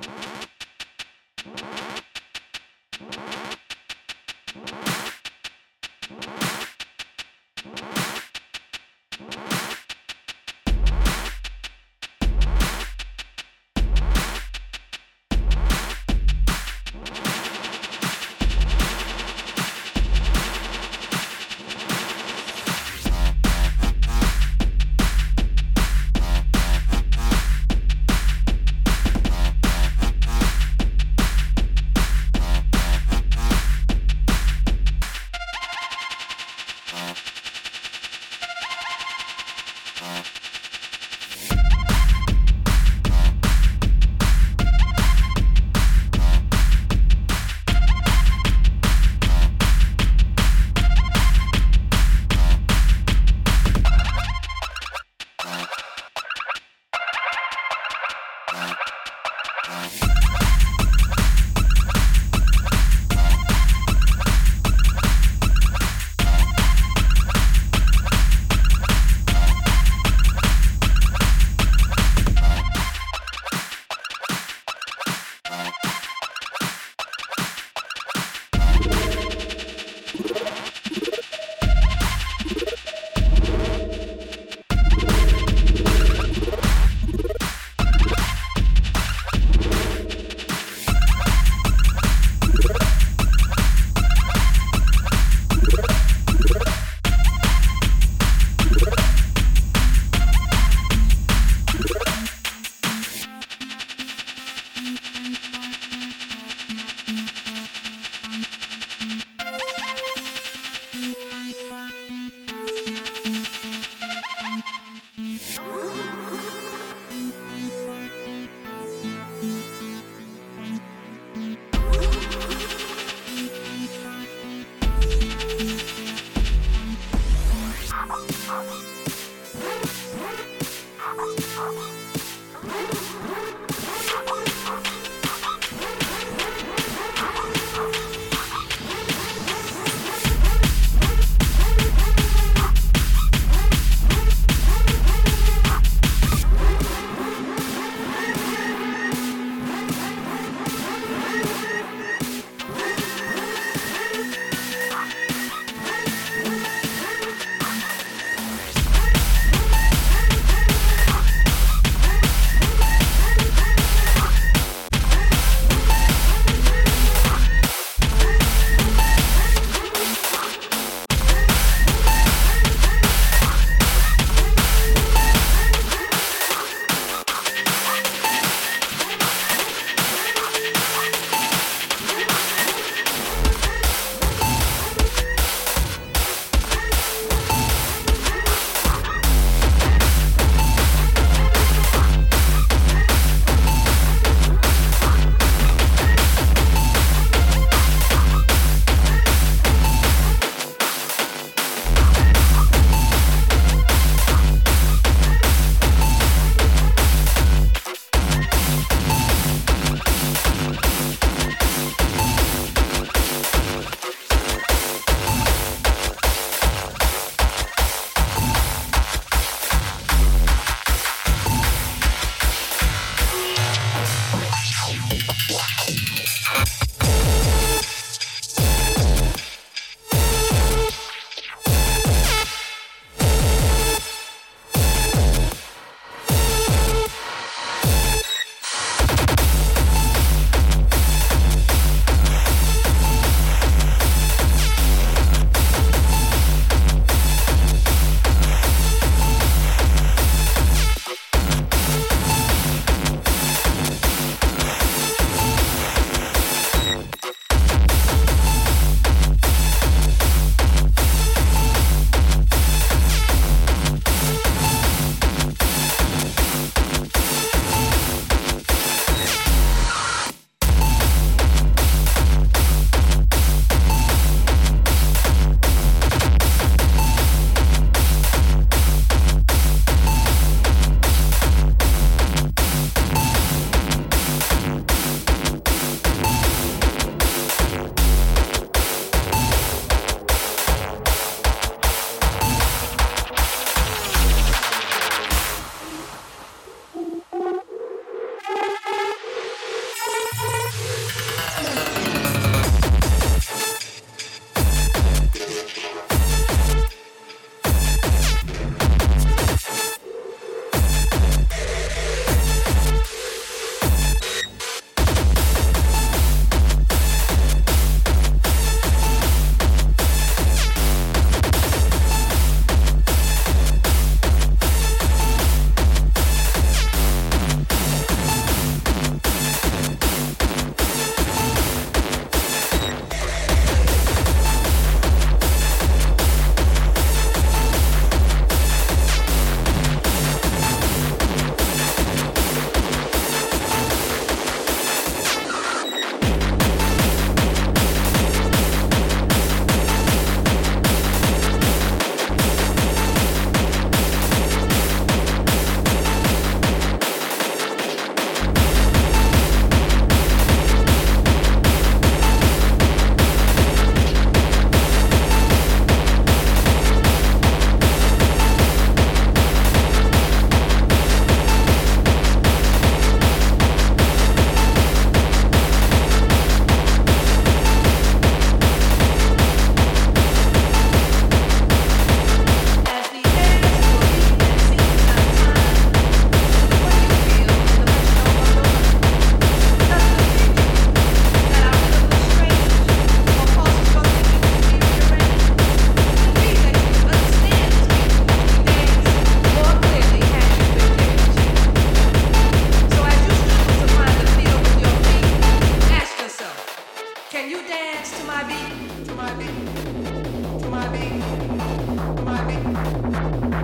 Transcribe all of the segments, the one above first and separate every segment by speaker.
Speaker 1: Thank you.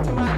Speaker 1: Bye.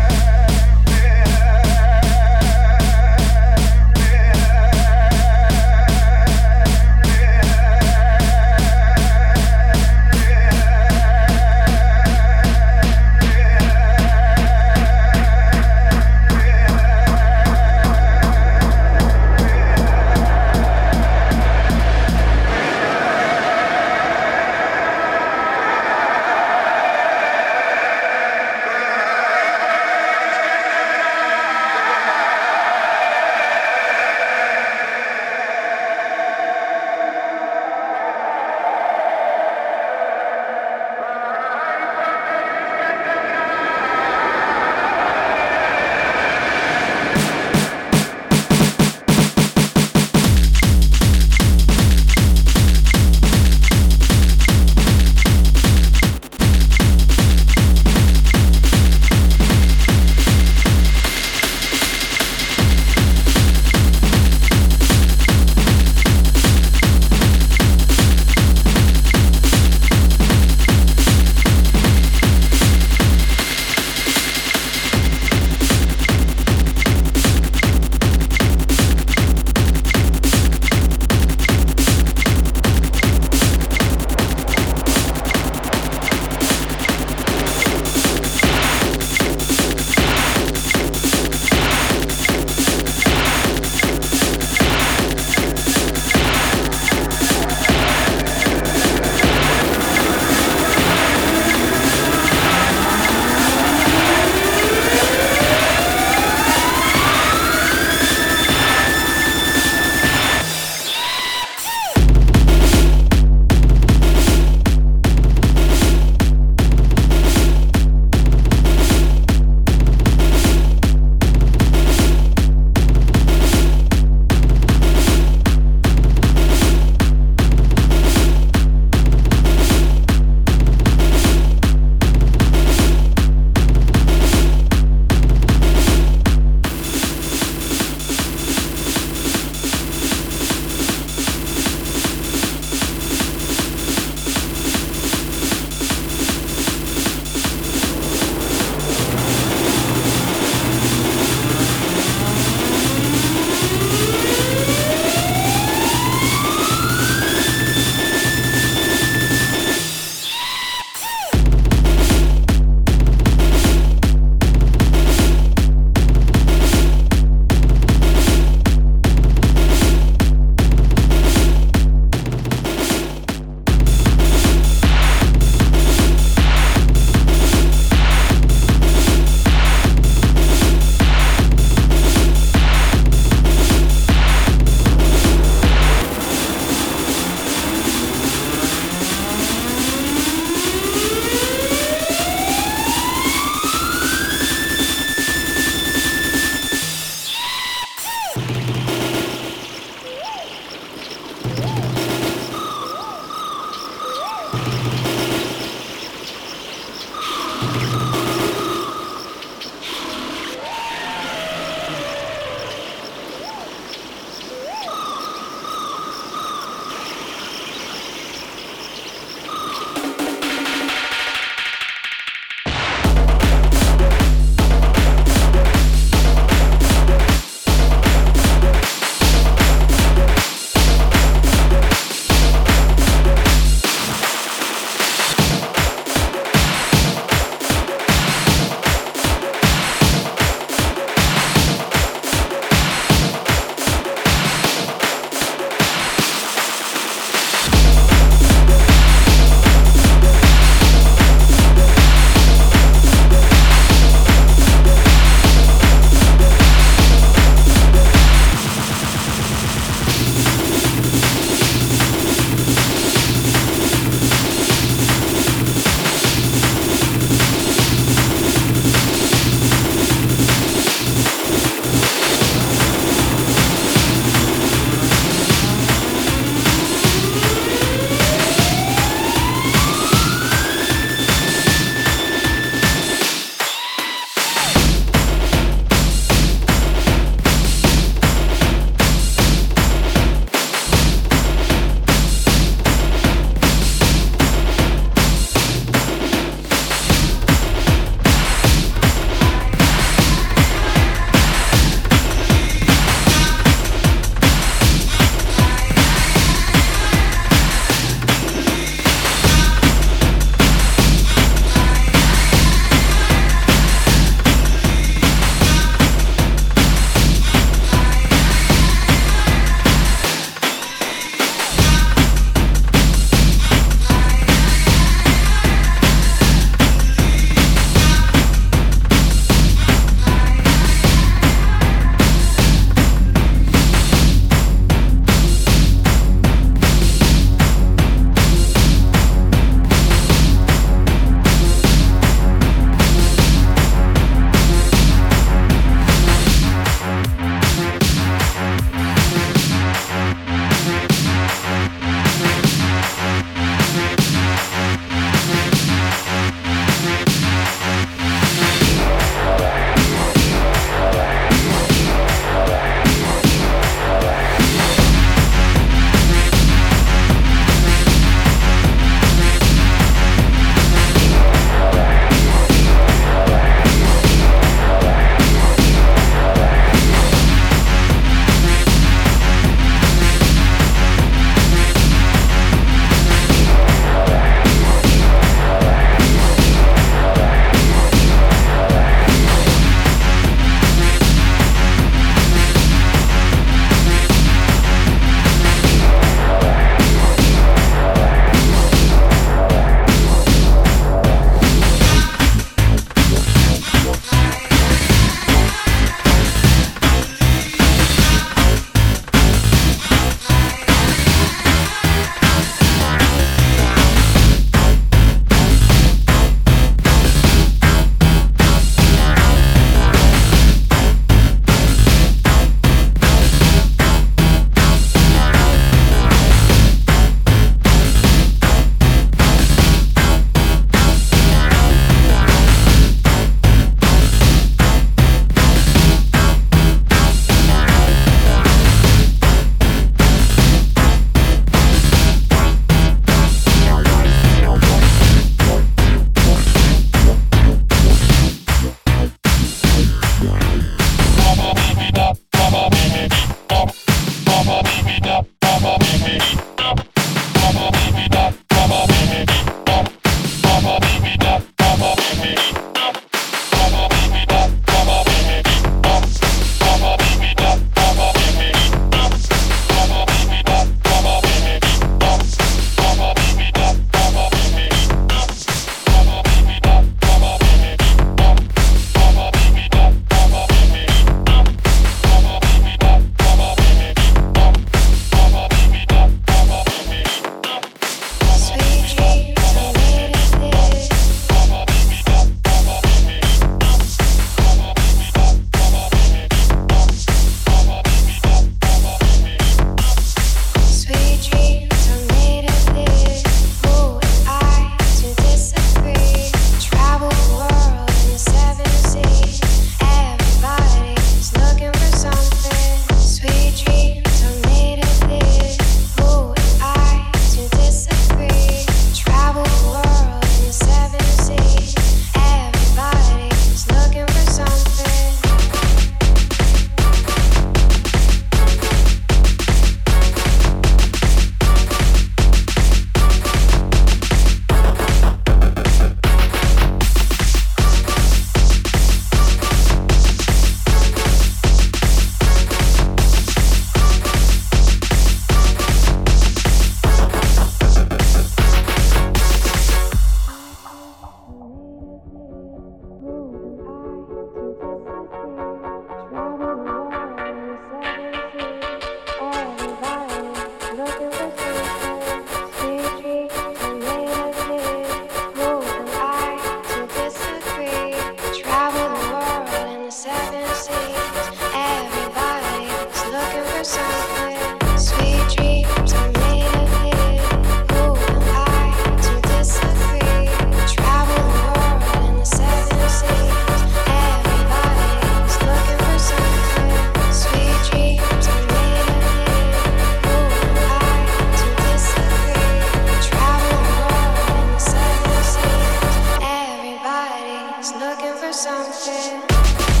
Speaker 1: Yeah.